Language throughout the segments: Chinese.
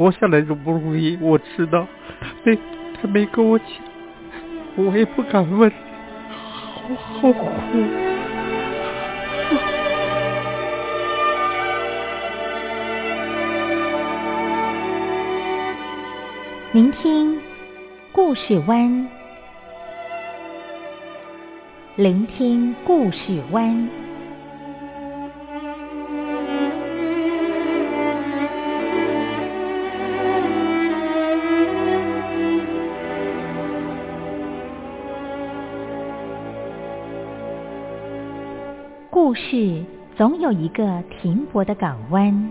活下来容不容易，我知道。没，他没跟我讲，我也不敢问，好好苦。聆听故事湾，聆听故事湾。故事总有一个停泊的港湾。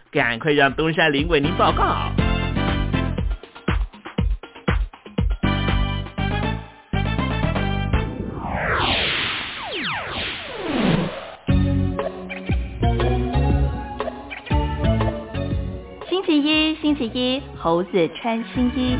赶快让东山林为您报告。星期一，星期一，猴子穿新衣。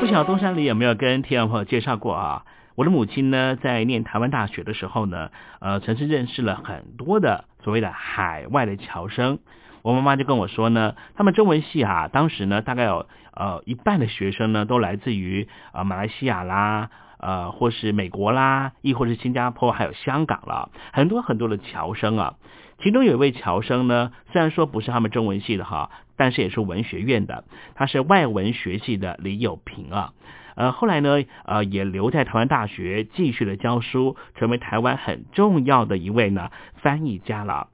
不晓得东山里有没有跟听众朋友介绍过啊？我的母亲呢，在念台湾大学的时候呢，呃，曾经认识了很多的所谓的海外的侨生。我妈妈就跟我说呢，他们中文系啊，当时呢，大概有呃一半的学生呢，都来自于呃马来西亚啦，呃，或是美国啦，亦或是新加坡，还有香港了，很多很多的侨生啊。其中有一位侨生呢，虽然说不是他们中文系的哈，但是也是文学院的，他是外文学系的李友平啊。呃，后来呢，呃，也留在台湾大学继续的教书，成为台湾很重要的一位呢翻译家了。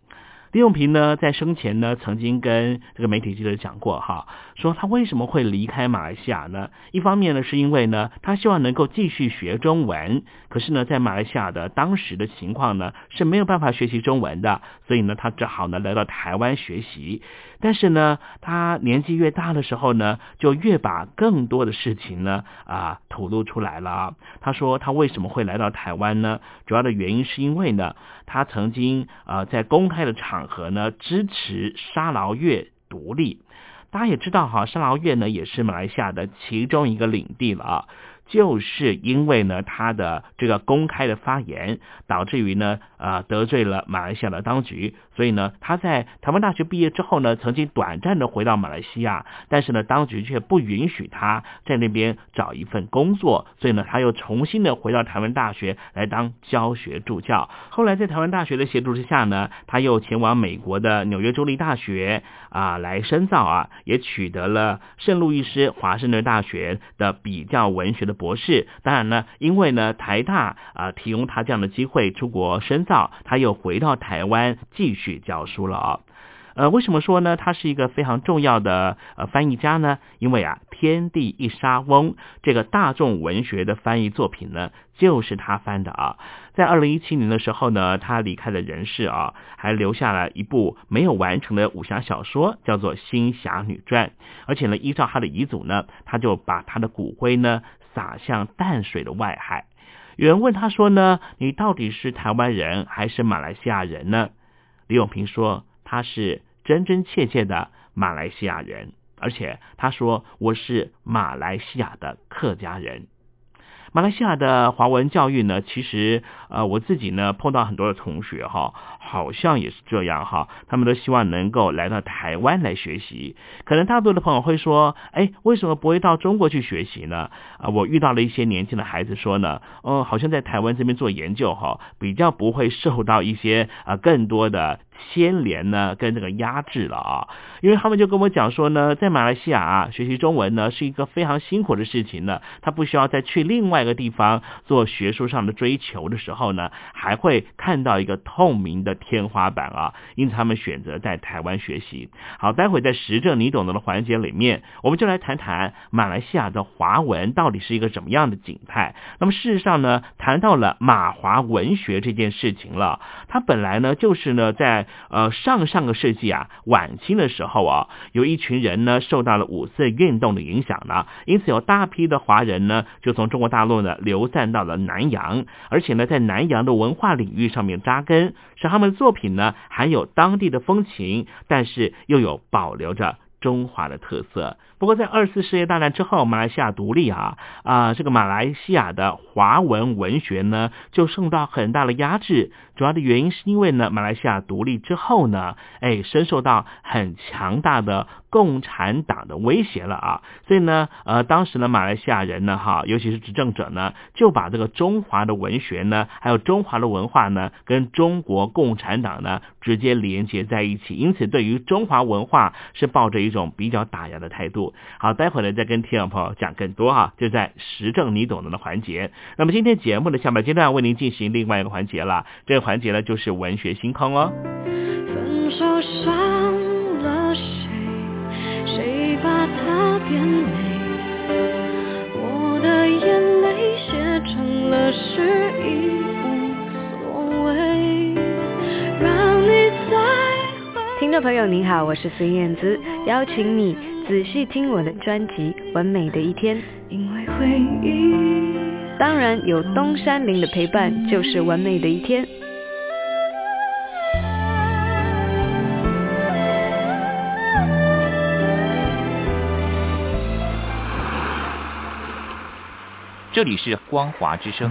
李永平呢，在生前呢，曾经跟这个媒体记者讲过哈，说他为什么会离开马来西亚呢？一方面呢，是因为呢，他希望能够继续学中文，可是呢，在马来西亚的当时的情况呢，是没有办法学习中文的，所以呢，他只好呢来到台湾学习。但是呢，他年纪越大的时候呢，就越把更多的事情呢啊吐露出来了。他说他为什么会来到台湾呢？主要的原因是因为呢，他曾经啊在公开的场合呢支持沙劳越独立。大家也知道哈，沙劳越呢也是马来西亚的其中一个领地了啊。就是因为呢，他的这个公开的发言，导致于呢，啊，得罪了马来西亚的当局，所以呢，他在台湾大学毕业之后呢，曾经短暂的回到马来西亚，但是呢，当局却不允许他在那边找一份工作，所以呢，他又重新的回到台湾大学来当教学助教。后来在台湾大学的协助之下呢，他又前往美国的纽约州立大学啊来深造啊，也取得了圣路易斯华盛顿大学的比较文学的。博士，当然呢，因为呢台大啊提供他这样的机会出国深造，他又回到台湾继续去教书了啊。呃，为什么说呢？他是一个非常重要的呃翻译家呢？因为啊，《天地一沙翁》这个大众文学的翻译作品呢，就是他翻的啊。在二零一七年的时候呢，他离开了人世啊，还留下了一部没有完成的武侠小说，叫做《新侠女传》。而且呢，依照他的遗嘱呢，他就把他的骨灰呢。洒向淡水的外海。有人问他说呢：“你到底是台湾人还是马来西亚人呢？”李永平说：“他是真真切切的马来西亚人，而且他说我是马来西亚的客家人。”马来西亚的华文教育呢，其实呃我自己呢碰到很多的同学哈，好像也是这样哈，他们都希望能够来到台湾来学习。可能大多的朋友会说，哎，为什么不会到中国去学习呢？啊，我遇到了一些年轻的孩子说呢，嗯，好像在台湾这边做研究哈，比较不会受到一些啊更多的。牵连呢，跟这个压制了啊，因为他们就跟我讲说呢，在马来西亚啊，学习中文呢是一个非常辛苦的事情呢，他不需要再去另外一个地方做学术上的追求的时候呢，还会看到一个透明的天花板啊，因此他们选择在台湾学习。好，待会在实证你懂得的环节里面，我们就来谈谈马来西亚的华文到底是一个什么样的景态。那么事实上呢，谈到了马华文学这件事情了，它本来呢就是呢在呃，上上个世纪啊，晚清的时候啊，有一群人呢受到了五四运动的影响呢，因此有大批的华人呢就从中国大陆呢流散到了南洋，而且呢在南洋的文化领域上面扎根，使他们的作品呢含有当地的风情，但是又有保留着中华的特色。不过在二次世界大战之后，马来西亚独立啊啊，这个马来西亚的华文文学呢就受到很大的压制。主要的原因是因为呢，马来西亚独立之后呢，哎，深受到很强大的共产党的威胁了啊。所以呢，呃，当时呢，马来西亚人呢，哈，尤其是执政者呢，就把这个中华的文学呢，还有中华的文化呢，跟中国共产党呢直接连接在一起。因此，对于中华文化是抱着一种比较打压的态度。好，待会儿呢再跟听众朋友讲更多哈，就在实证你懂得的环节。那么今天节目的下半阶段为您进行另外一个环节了，这个环节呢就是文学星空哦。分手伤了谁？谁把它变美？我的眼泪写成了。了时已无所谓，让你再回。听众朋友您好，我是孙燕姿，邀请你仔细听我的专辑《完美的一天》。因为回忆，当然有东山林的陪伴，就是完美的一天。这里是光华之声。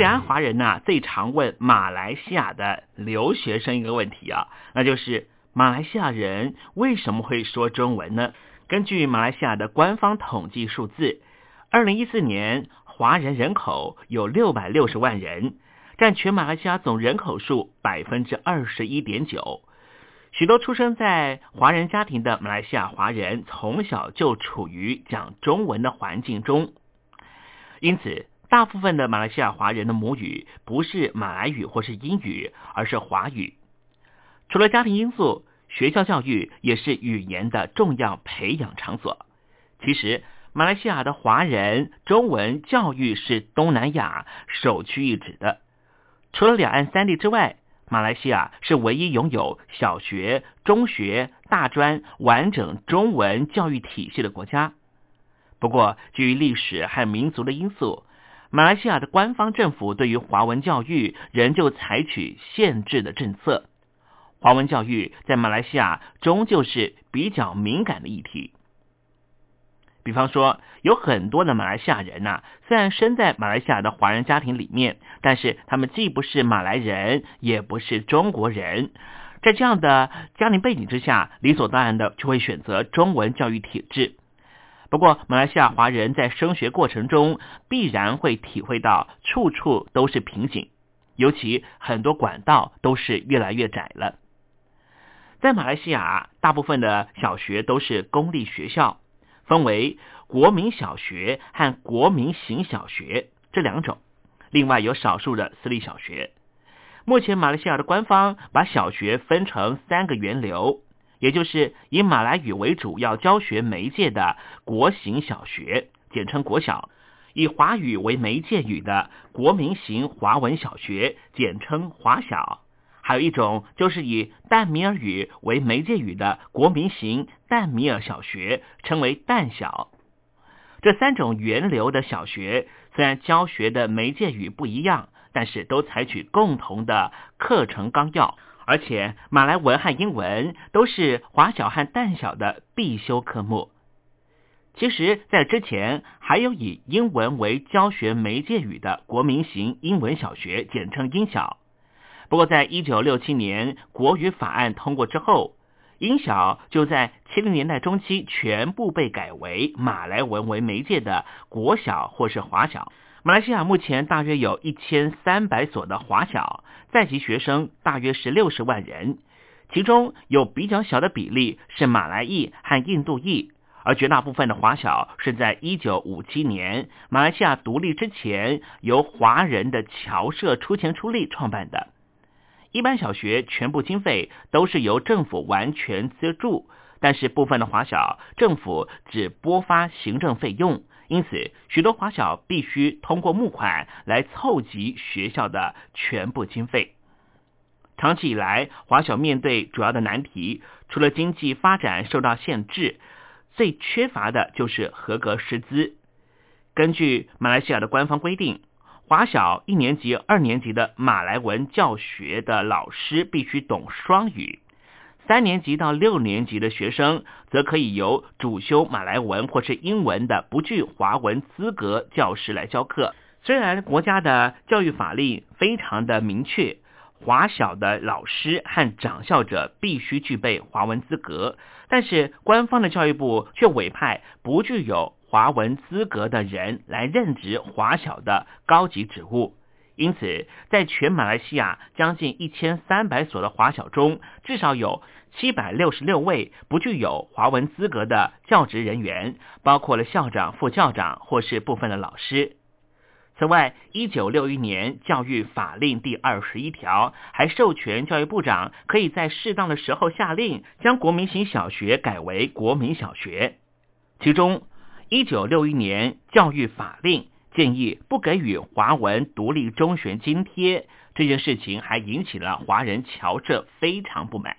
两岸华人呐、最常问马来西亚的留学生一个问题啊，那就是马来西亚人为什么会说中文呢？根据马来西亚的官方统计数字，二零一四年华人人口有六百六十万人，占全马来西亚总人口数百分之二十一点九。许多出生在华人家庭的马来西亚华人，从小就处于讲中文的环境中，因此。大部分的马来西亚华人的母语不是马来语或是英语，而是华语。除了家庭因素，学校教育也是语言的重要培养场所。其实，马来西亚的华人中文教育是东南亚首屈一指的。除了两岸三地之外，马来西亚是唯一拥有小学、中学、大专完整中文教育体系的国家。不过，基于历史和民族的因素，马来西亚的官方政府对于华文教育仍旧采取限制的政策。华文教育在马来西亚终究是比较敏感的议题。比方说，有很多的马来西亚人呐、虽然生在马来西亚的华人家庭里面，但是他们既不是马来人，也不是中国人。在这样的家庭背景之下，理所当然的就会选择中文教育体制。不过，马来西亚华人在升学过程中必然会体会到处处都是瓶颈，尤其很多管道都是越来越窄了。在马来西亚，大部分的小学都是公立学校，分为国民小学和国民型小学这两种，另外有少数的私立小学。目前，马来西亚的官方把小学分成三个源流。也就是以马来语为主要教学媒介的国型小学，简称国小，以华语为媒介语的国民型华文小学，简称华小；还有一种就是以淡米尔语为媒介语的国民型淡米尔小学，称为淡小。这三种源流的小学，虽然教学的媒介语不一样，但是都采取共同的课程纲要，而且马来文和英文都是华小和淡小的必修科目。其实，在之前还有以英文为教学媒介语的国民型英文小学，简称英小。不过，在一九六七年国语法案通过之后，英小就在七零年代中期全部被改为马来文为媒介的国小或是华小。马来西亚目前大约有一千三百所的华小，在籍学生大约是六十万人，其中有比较小的比例是马来裔和印度裔。而绝大部分的华小是在一九五七年马来西亚独立之前，由华人的侨社出钱出力创办的。一般小学全部经费都是由政府完全资助，但是部分的华小政府只拨发行政费用，因此许多华小必须通过募款来凑集学校的全部经费。长期以来，华小面对主要的难题，除了经济发展受到限制。最缺乏的就是合格师资。根据马来西亚的官方规定，华小一年级、二年级的马来文教学的老师必须懂双语；三年级到六年级的学生则可以由主修马来文或是英文的不具华文资格教师来教课。虽然国家的教育法令非常的明确。华小的老师和掌校者必须具备华文资格，但是官方的教育部却委派不具有华文资格的人来任职华小的高级职务。因此，在全马来西亚将近一千三百所的华小中，至少有七百六十六位不具有华文资格的教职人员，包括了校长、副校长或是部分的老师。此外，一九六一年教育法令第二十一条还授权教育部长可以在适当的时候下令将国民型小学改为国民小学。其中，一九六一年教育法令建议不给予华文独立中学津贴这件事情，还引起了华人侨社非常不满。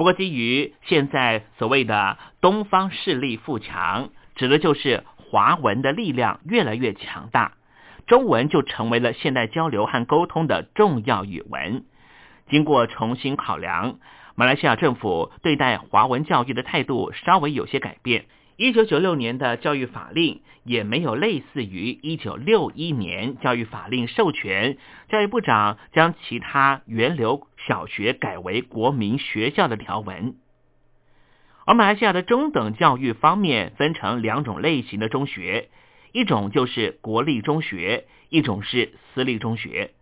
不过，基于现在所谓的东方势力富强，指的就是华文的力量越来越强大。中文就成为了现代交流和沟通的重要语文。经过重新考量，马来西亚政府对待华文教育的态度稍微有些改变。一九九六年的教育法令也没有类似于一九六一年教育法令授权教育部长将其他源流小学改为国民学校的条文。而马来西亚的中等教育方面分成两种类型的中学。一种就是国立中学，一种是私立中学。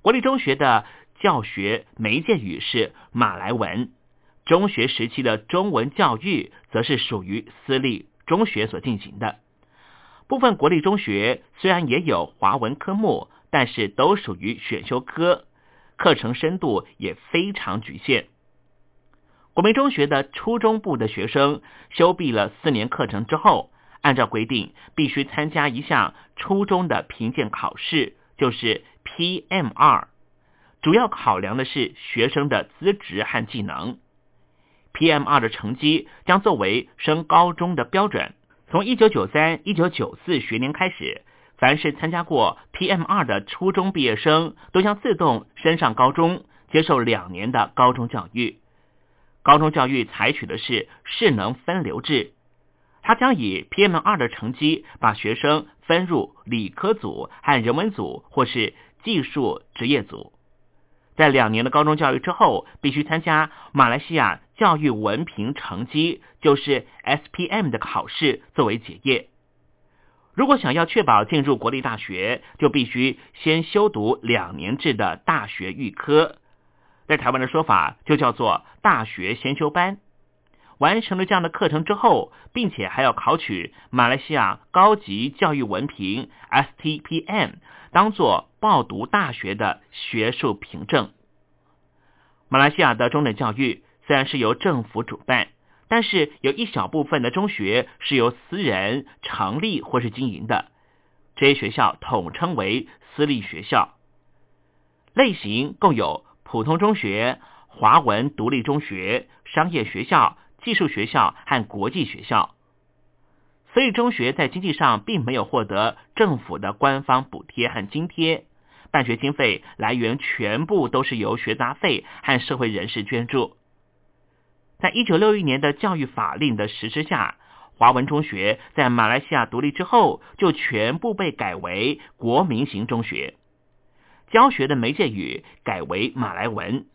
国立中学的教学媒介语是马来文，中学时期的中文教育则是属于私立中学所进行的。部分国立中学虽然也有华文科目，但是都属于选修科，课程深度也非常局限。国民中学的初中部的学生修毕了四年课程之后。按照规定，必须参加一项初中的评鉴考试，就是 PM2，主要考量的是学生的资质和技能。PM2 的成绩将作为升高中的标准。从1993、1994学年开始，凡是参加过 PM2 的初中毕业生，都将自动升上高中，接受两年的高中教育。高中教育采取的是势能分流制。它将以 PM 二的成绩把学生分入理科组和人文组，或是技术职业组。在两年的高中教育之后，必须参加马来西亚教育文凭成绩，就是 SPM 的考试作为结业。如果想要确保进入国立大学，就必须先修读两年制的大学预科，在台湾的说法就叫做大学先修班。完成了这样的课程之后，并且还要考取马来西亚高级教育文凭 STPM，当做报读大学的学术凭证。马来西亚的中等教育虽然是由政府主办，但是有一小部分的中学是由私人成立或是经营的，这些学校统称为私立学校。类型共有普通中学、华文独立中学、商业学校、技术学校和国际学校。私立中学在经济上并没有获得政府的官方补贴和津贴，办学经费来源全部都是由学杂费和社会人士捐助。在一九六一年的教育法令的实施下，华文中学在马来西亚独立之后就全部被改为国民型中学，教学的媒介语改为马来文，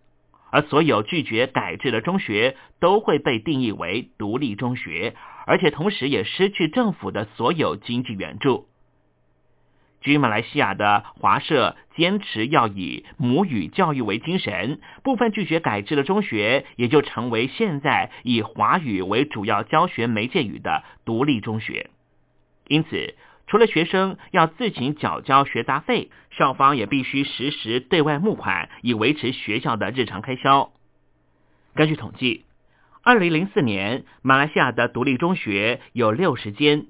而所有拒绝改制的中学都会被定义为独立中学。而且同时也失去政府的所有经济援助。居马来西亚的华社坚持要以母语教育为精神，部分拒绝改制的中学也就成为现在以华语为主要教学媒介语的独立中学。因此，除了学生要自行缴交学杂费，校方也必须实时对外募款，以维持学校的日常开销。根据统计。二零零四年，马来西亚的独立中学有六十间，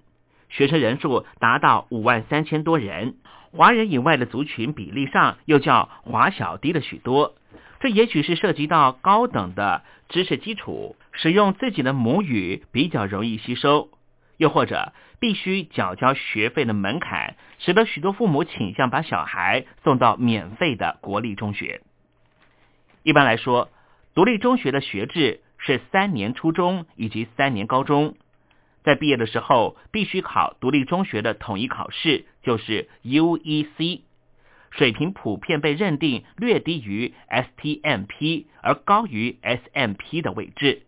学生人数达到五万三千多人。华人以外的族群比例上又较华小低了许多。这也许是涉及到高等的知识基础，使用自己的母语比较容易吸收，又或者必须缴交学费的门槛，使得许多父母倾向把小孩送到免费的国立中学。一般来说，独立中学的学制。是三年初中以及三年高中，在毕业的时候必须考独立中学的统一考试，就是 UEC，水平普遍被认定略低于 STMP 而高于 SMP 的位置。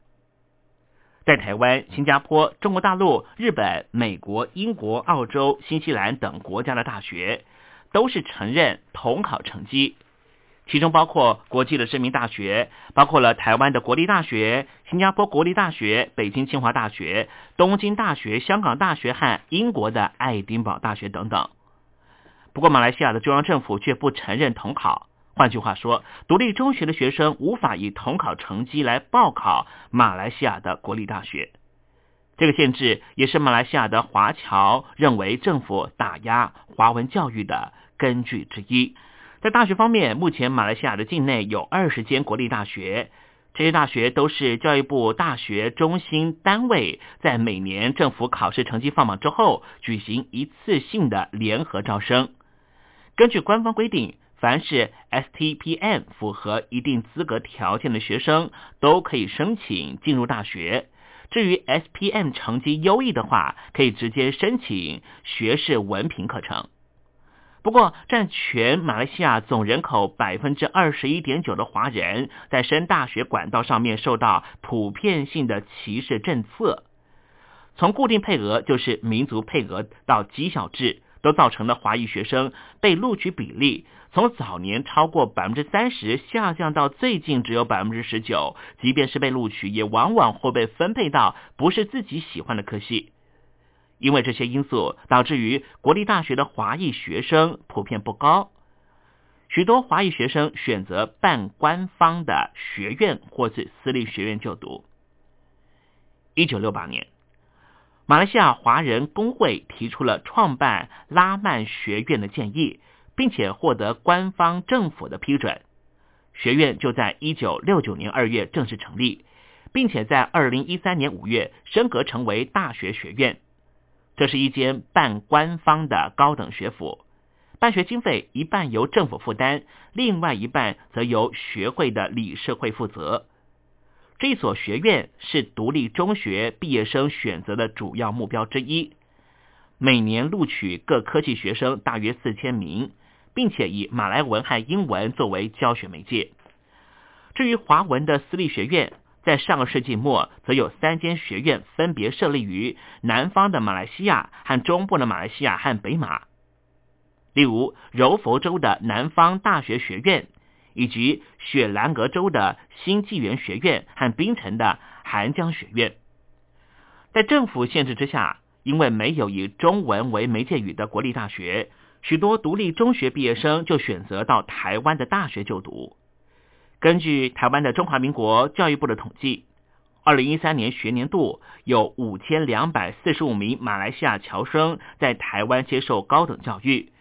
在台湾、新加坡、中国大陆、日本、美国、英国、澳洲、新西兰等国家的大学，都是承认统考成绩。其中包括国际的知名大学，包括了台湾的国立大学、新加坡国立大学、北京清华大学、东京大学、香港大学和英国的爱丁堡大学等等。不过，马来西亚的中央政府却不承认统考。换句话说，独立中学的学生无法以统考成绩来报考马来西亚的国立大学。这个限制也是马来西亚的华侨认为政府打压华文教育的根据之一。在大学方面，目前马来西亚的境内有二十间国立大学，这些大学都是教育部大学中心单位在每年政府考试成绩放榜之后举行一次性的联合招生。根据官方规定，凡是 STPM 符合一定资格条件的学生都可以申请进入大学。至于 SPM 成绩优异的话，可以直接申请学士文凭课程。不过，占全马来西亚总人口百分之二十一点九的华人，在升大学管道上面受到普遍性的歧视政策，从固定配额就是民族配额到极小制，都造成了华裔学生被录取比例从早年超过百分之三十下降到最近只有百分之十九，即便是被录取，也往往会被分配到不是自己喜欢的科系。因为这些因素，导致于国立大学的华裔学生普遍不高，许多华裔学生选择办官方的学院或是私立学院就读。一九六八年，马来西亚华人工会提出了创办拉曼学院的建议，并且获得官方政府的批准，学院就在一九六九年二月正式成立，并且在二零一三年五月升格成为大学学院。这是一间半官方的高等学府，办学经费一半由政府负担，另外一半则由学会的理事会负责。这所学院是独立中学毕业生选择的主要目标之一，每年录取各科技学生大约四千名，并且以马来文和英文作为教学媒介。至于华文的私立学院。在上个世纪末，则有三间学院分别设立于南方的马来西亚和中部的马来西亚和北马，例如柔佛州的南方大学学院，以及雪兰莪州的新纪元学院和槟城的韩江学院。在政府限制之下，因为没有以中文为媒介语的国立大学，许多独立中学毕业生就选择到台湾的大学就读。根据台湾的中华民国教育部的统计，二零一三年学年度有五千两百四十五名马来西亚侨生在台湾接受高等教育，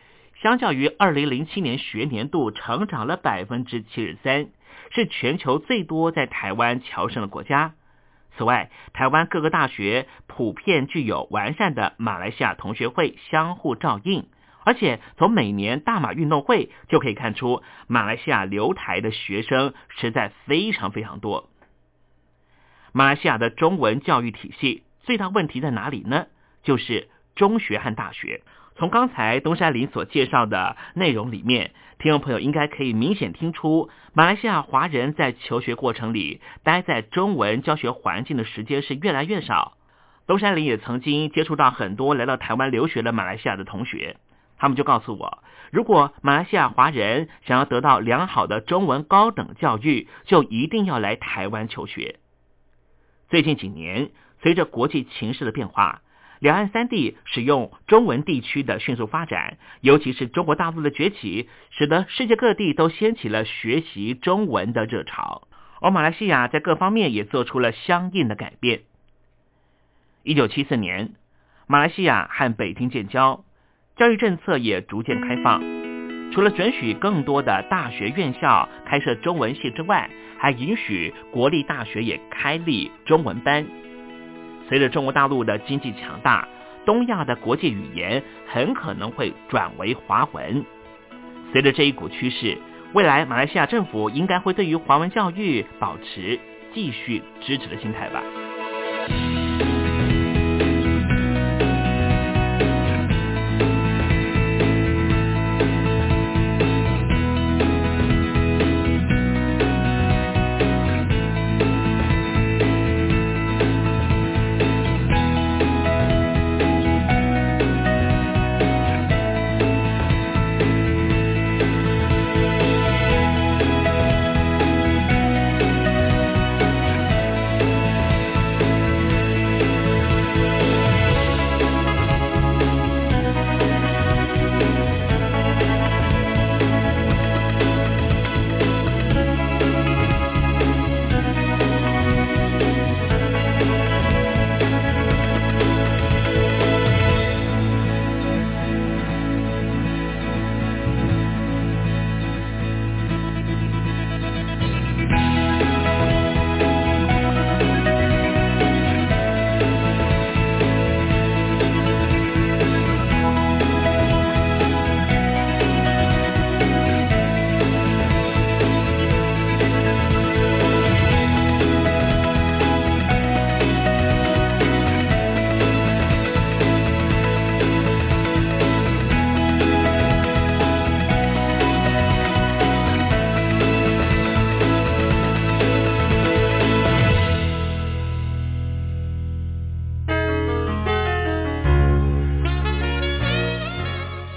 相较于二零零七年学年度成长了百分之七十三，是全球最多在台湾侨生的国家。此外，台湾各个大学普遍具有完善的马来西亚同学会相互照应，而且从每年大马运动会就可以看出，马来西亚留台的学生实在非常非常多。马来西亚的中文教育体系最大问题在哪里呢？就是中学和大学。从刚才东山林所介绍的内容里面，听众朋友应该可以明显听出，马来西亚华人在求学过程里待在中文教学环境的时间是越来越少。东山林也曾经接触到很多来到台湾留学的马来西亚的同学，他们就告诉我，如果马来西亚华人想要得到良好的中文高等教育，就一定要来台湾求学。最近几年，随着国际情势的变化。两岸三地使用中文地区的迅速发展，尤其是中国大陆的崛起，使得世界各地都掀起了学习中文的热潮。而马来西亚在各方面也做出了相应的改变。一九七四年，马来西亚和北京建交，教育政策也逐渐开放。除了准许更多的大学院校开设中文系之外，还允许国立大学也开立中文班。随着中国大陆的经济强大，东亚的国际语言很可能会转为华文。随着这一股趋势，未来马来西亚政府应该会对于华文教育保持继续支持的心态吧。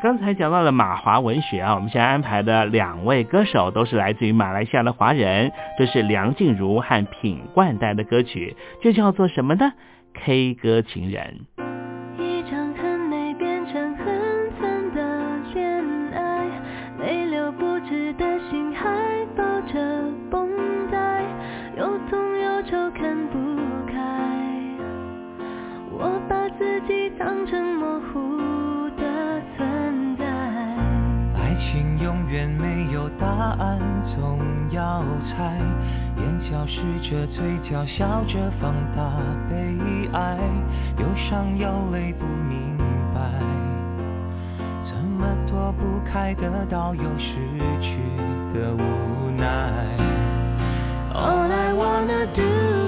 刚才讲到了马华文学啊，我们现在安排的两位歌手都是来自于马来西亚的华人，这是梁静茹和品冠带的歌曲，这叫做什么呢？K 歌情人。开。眼角湿着，嘴角笑着，放大悲哀。忧伤有泪不明白，怎么躲不开得到又失去的无奈。All I wanna do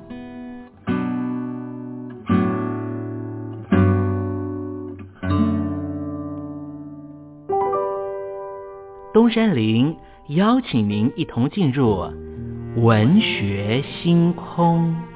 山林邀请您一同进入文学星空。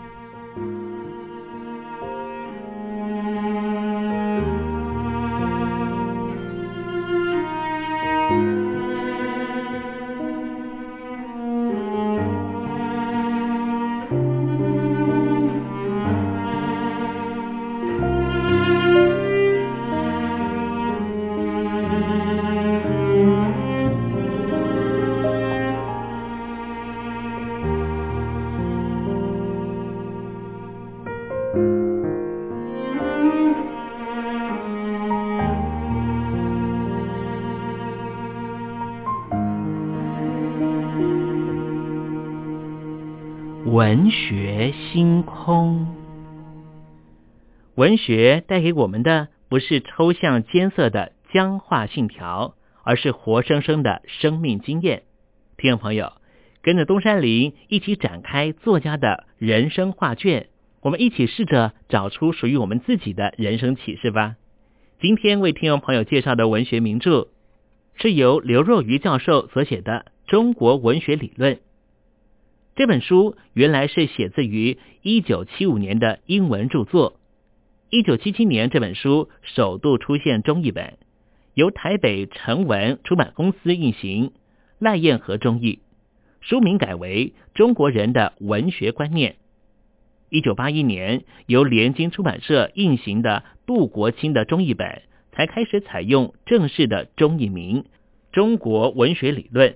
空，文学带给我们的不是抽象艰涩的僵化信条，而是活生生的生命经验。听众朋友，跟着东山林一起展开作家的人生画卷，我们一起试着找出属于我们自己的人生启示吧。今天为听众朋友介绍的文学名著，是由刘若愚教授所写的《中国文学理论》。这本书原来是写自于一九七五年的英文著作，一九七七年这本书首度出现中译本，由台北成文出版公司印行，赖燕和中译，书名改为《中国人的文学观念》。一九八一年由联经出版社印行的杜国清的中译本，才开始采用正式的中译名《中国文学理论》。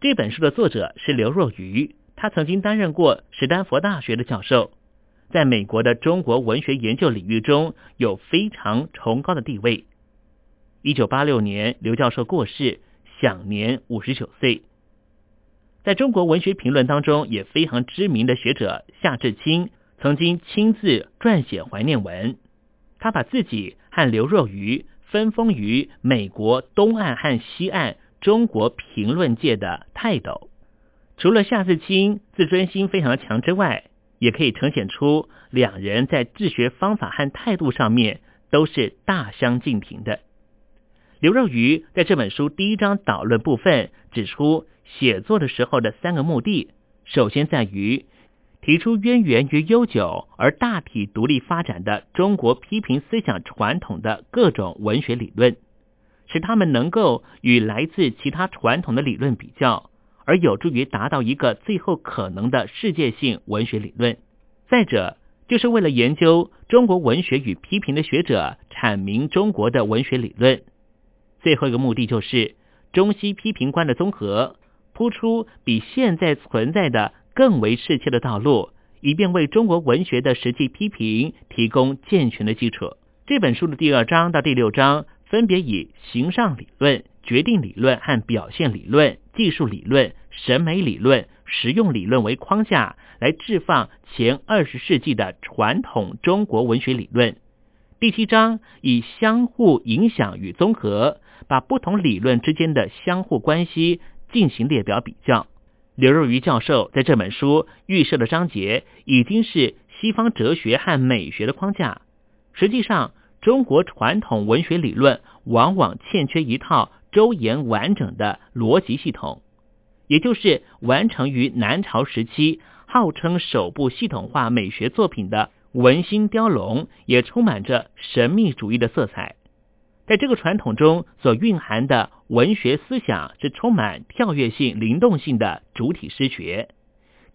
这本书的作者是刘若愚。他曾经担任过史丹佛大学的教授，在美国的中国文学研究领域中有非常崇高的地位。一九八六年，刘教授过世，享年五十九岁。在中国文学评论当中也非常知名的学者夏志清，曾经亲自撰写怀念文。他把自己和刘若愚分封于美国东岸和西岸中国评论界的泰斗。除了夏自清自尊心非常强之外，也可以呈现出两人在治学方法和态度上面都是大相径庭的。刘若愚在这本书第一章导论部分指出，写作的时候的三个目的，首先在于提出渊源于悠久而大体独立发展的中国批评思想传统的各种文学理论，使他们能够与来自其他传统的理论比较。而有助于达到一个最后可能的世界性文学理论。再者，就是为了研究中国文学与批评的学者阐明中国的文学理论。最后一个目的就是中西批评观的综合，铺出比现在存在的更为适切的道路，以便为中国文学的实际批评提供健全的基础。这本书的第二章到第六章分别以形上理论。决定理论和表现理论、技术理论、审美理论、实用理论为框架，来置放前二十世纪的传统中国文学理论。第七章以相互影响与综合，把不同理论之间的相互关系进行列表比较。刘若愚教授在这本书预设的章节已经是西方哲学和美学的框架。实际上，中国传统文学理论往往欠缺一套。周延完整的逻辑系统，也就是完成于南朝时期，号称首部系统化美学作品的《文心雕龙》，也充满着神秘主义的色彩。在这个传统中所蕴含的文学思想是充满跳跃性、灵动性的主体诗学，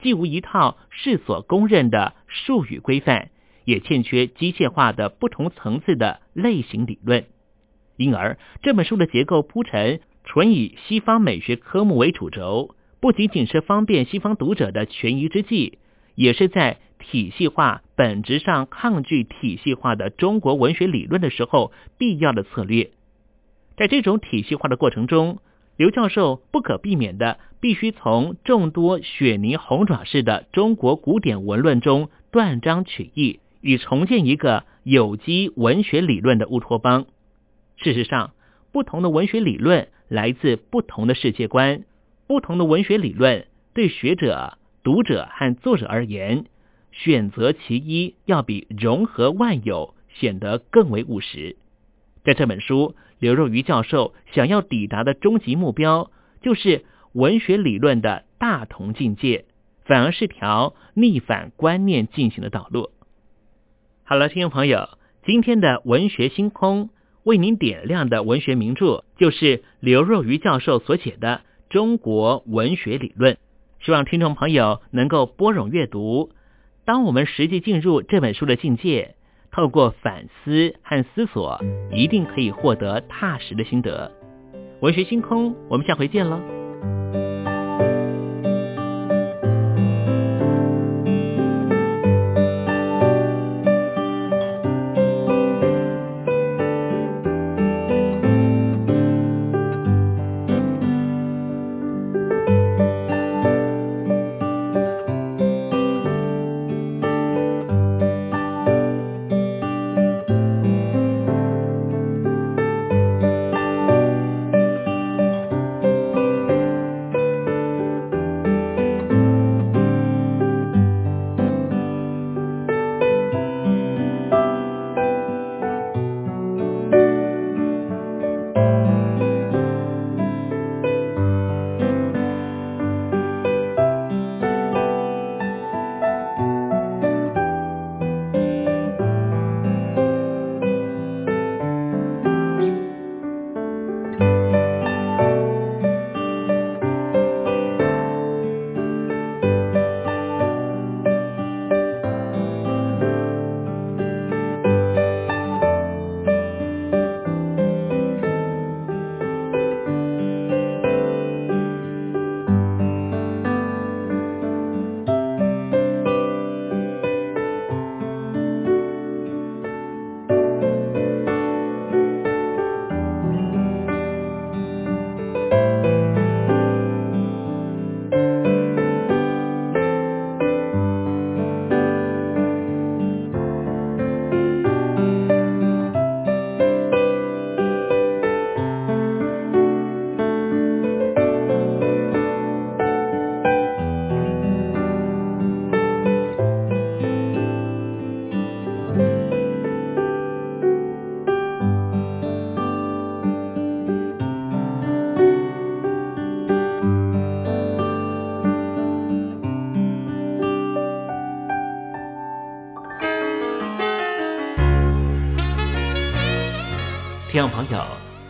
既无一套世所公认的术语规范，也欠缺机械化的不同层次的类型理论。因而，这本书的结构铺陈纯以西方美学科目为主轴，不仅仅是方便西方读者的权宜之计，也是在体系化本质上抗拒体系化的中国文学理论的时候必要的策略。在这种体系化的过程中，刘教授不可避免的必须从众多雪泥红爪式的中国古典文论中断章取义，以重建一个有机文学理论的乌托邦。事实上，不同的文学理论来自不同的世界观，不同的文学理论对学者、读者和作者而言，选择其一要比融合万有显得更为务实。在这本书，刘若愚教授想要抵达的终极目标，就是文学理论的大同境界，反而是条逆反观念进行的道路。好了，听众朋友，今天的文学星空。为您点亮的文学名著，就是刘若愚教授所写的《中国文学理论》。希望听众朋友能够拨冗阅读。当我们实际进入这本书的境界，透过反思和思索，一定可以获得踏实的心得。文学星空，我们下回见喽。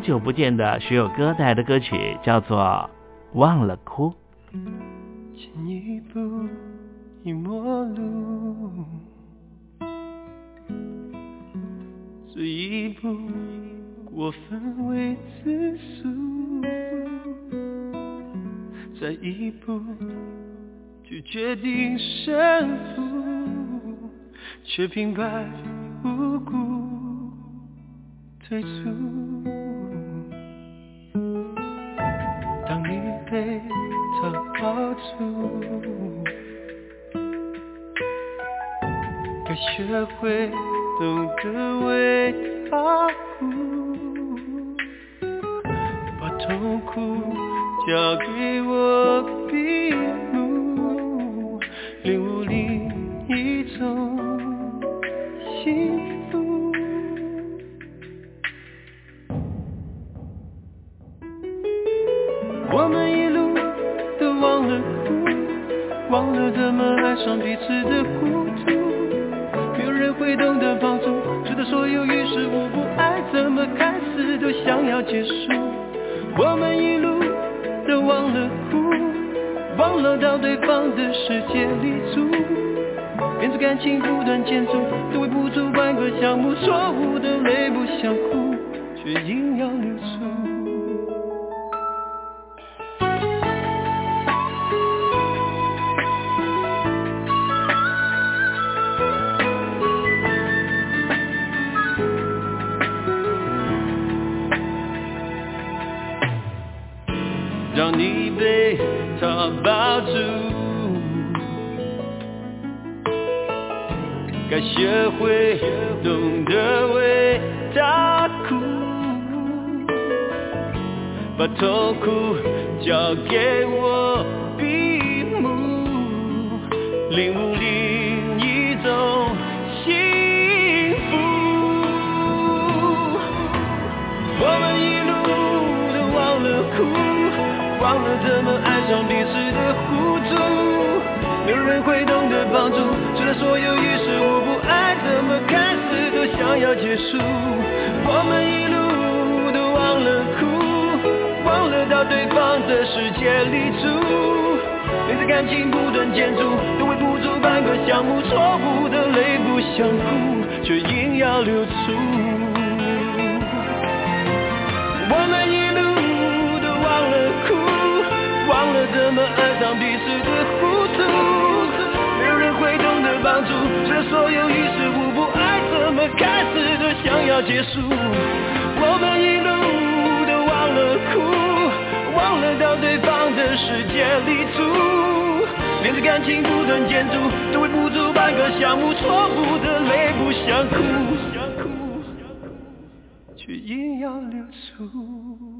好久不见的学友哥带来的歌曲叫做《忘了哭》。前一步已陌路，这一步过分为自诉，再一步就决定胜负，却平白无故退出。会懂得为他哭，把痛苦交给我。感情不断建筑，都围不住半个项目，错误的泪不想哭，却硬要流出。让你被他抱住，该学会懂得为他哭，把痛苦交给我闭目，领悟另一种幸福。我们一路都忘了哭。忘了怎么爱上彼此的糊涂，没有人会懂得帮助，除了所有于事无，快要结束。我们一路都忘了哭，忘了到对方的世界里住，每次感情不断建筑，都会不住半个项目，错误的泪不想哭，却硬要流出。我们一路都忘了哭。忘了怎么爱上彼此的糊涂，没有人会懂得帮助，这所有于事无补，爱怎么开要结束。我们一路都忘了哭，忘了到对方的世界里住，面对感情不断建筑，都围不足半个项目，错误的泪不想哭，却硬要流出。